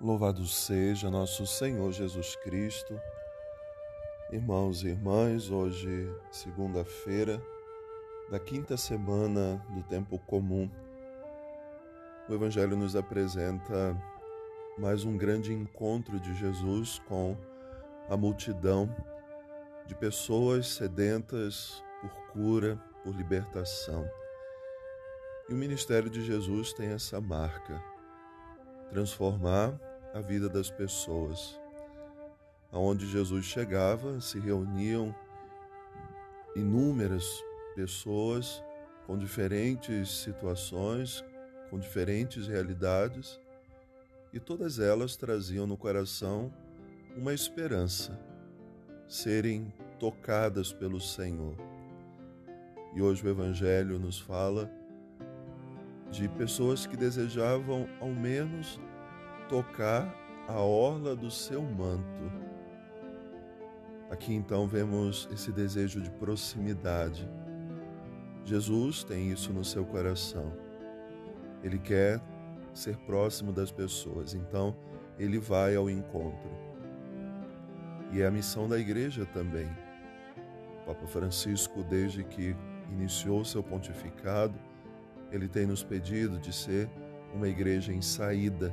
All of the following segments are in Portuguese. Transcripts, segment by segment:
Louvado seja nosso Senhor Jesus Cristo. Irmãos e irmãs, hoje, segunda-feira, da quinta semana do tempo comum, o Evangelho nos apresenta mais um grande encontro de Jesus com a multidão de pessoas sedentas por cura, por libertação. E o ministério de Jesus tem essa marca: transformar a vida das pessoas. Aonde Jesus chegava, se reuniam inúmeras pessoas com diferentes situações, com diferentes realidades, e todas elas traziam no coração uma esperança, serem tocadas pelo Senhor. E hoje o Evangelho nos fala de pessoas que desejavam ao menos tocar a orla do seu manto. Aqui então vemos esse desejo de proximidade. Jesus tem isso no seu coração. Ele quer ser próximo das pessoas, então ele vai ao encontro. E é a missão da igreja também. O Papa Francisco, desde que iniciou seu pontificado, ele tem nos pedido de ser uma igreja em saída,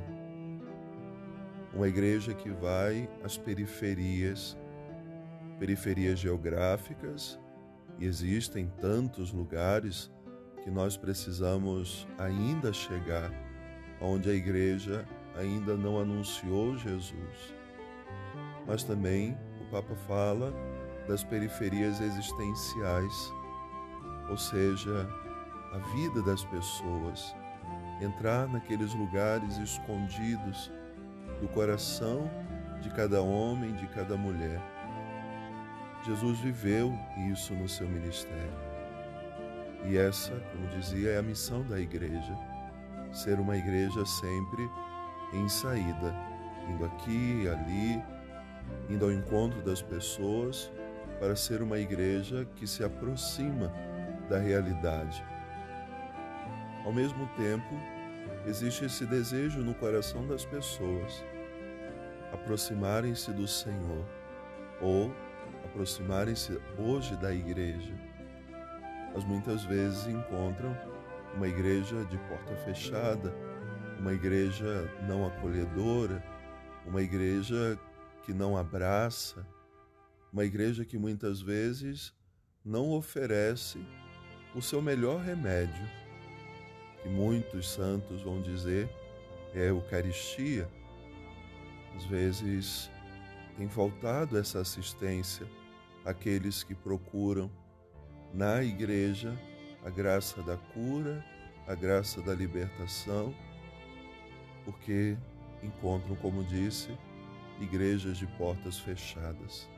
uma igreja que vai às periferias, periferias geográficas, e existem tantos lugares que nós precisamos ainda chegar, onde a igreja ainda não anunciou Jesus. Mas também o Papa fala das periferias existenciais, ou seja, a vida das pessoas, entrar naqueles lugares escondidos do coração de cada homem, de cada mulher. Jesus viveu isso no seu ministério. E essa, como dizia, é a missão da igreja: ser uma igreja sempre em saída, indo aqui ali, indo ao encontro das pessoas, para ser uma igreja que se aproxima da realidade ao mesmo tempo, existe esse desejo no coração das pessoas aproximarem-se do Senhor ou aproximarem-se hoje da igreja. Mas muitas vezes encontram uma igreja de porta fechada, uma igreja não acolhedora, uma igreja que não abraça, uma igreja que muitas vezes não oferece o seu melhor remédio que muitos santos vão dizer é a Eucaristia. Às vezes tem faltado essa assistência àqueles que procuram na igreja a graça da cura, a graça da libertação, porque encontram, como disse, igrejas de portas fechadas.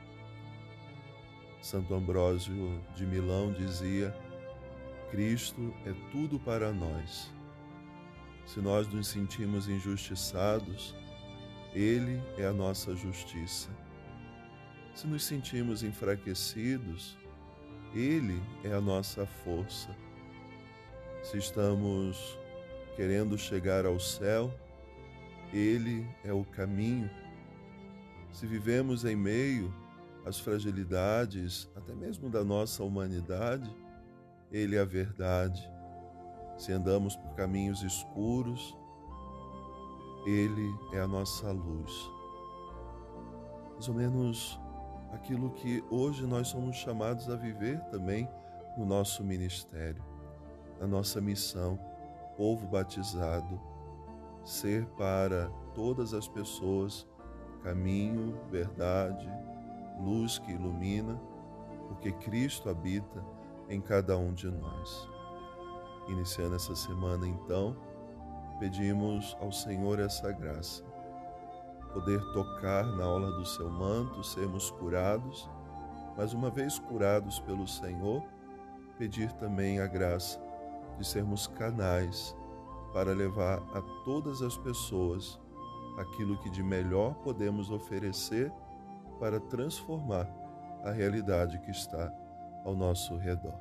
Santo Ambrósio de Milão dizia: Cristo é tudo para nós. Se nós nos sentimos injustiçados, Ele é a nossa justiça. Se nos sentimos enfraquecidos, Ele é a nossa força. Se estamos querendo chegar ao céu, Ele é o caminho. Se vivemos em meio às fragilidades, até mesmo da nossa humanidade, ele é a verdade. Se andamos por caminhos escuros, Ele é a nossa luz. Mais ou menos aquilo que hoje nós somos chamados a viver também no nosso ministério, na nossa missão, povo batizado, ser para todas as pessoas caminho, verdade, luz que ilumina, porque Cristo habita em cada um de nós. Iniciando essa semana, então, pedimos ao Senhor essa graça, poder tocar na aula do seu manto, sermos curados, mas uma vez curados pelo Senhor, pedir também a graça de sermos canais para levar a todas as pessoas aquilo que de melhor podemos oferecer para transformar a realidade que está ao nosso redor.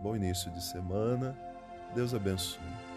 Bom início de semana, Deus abençoe.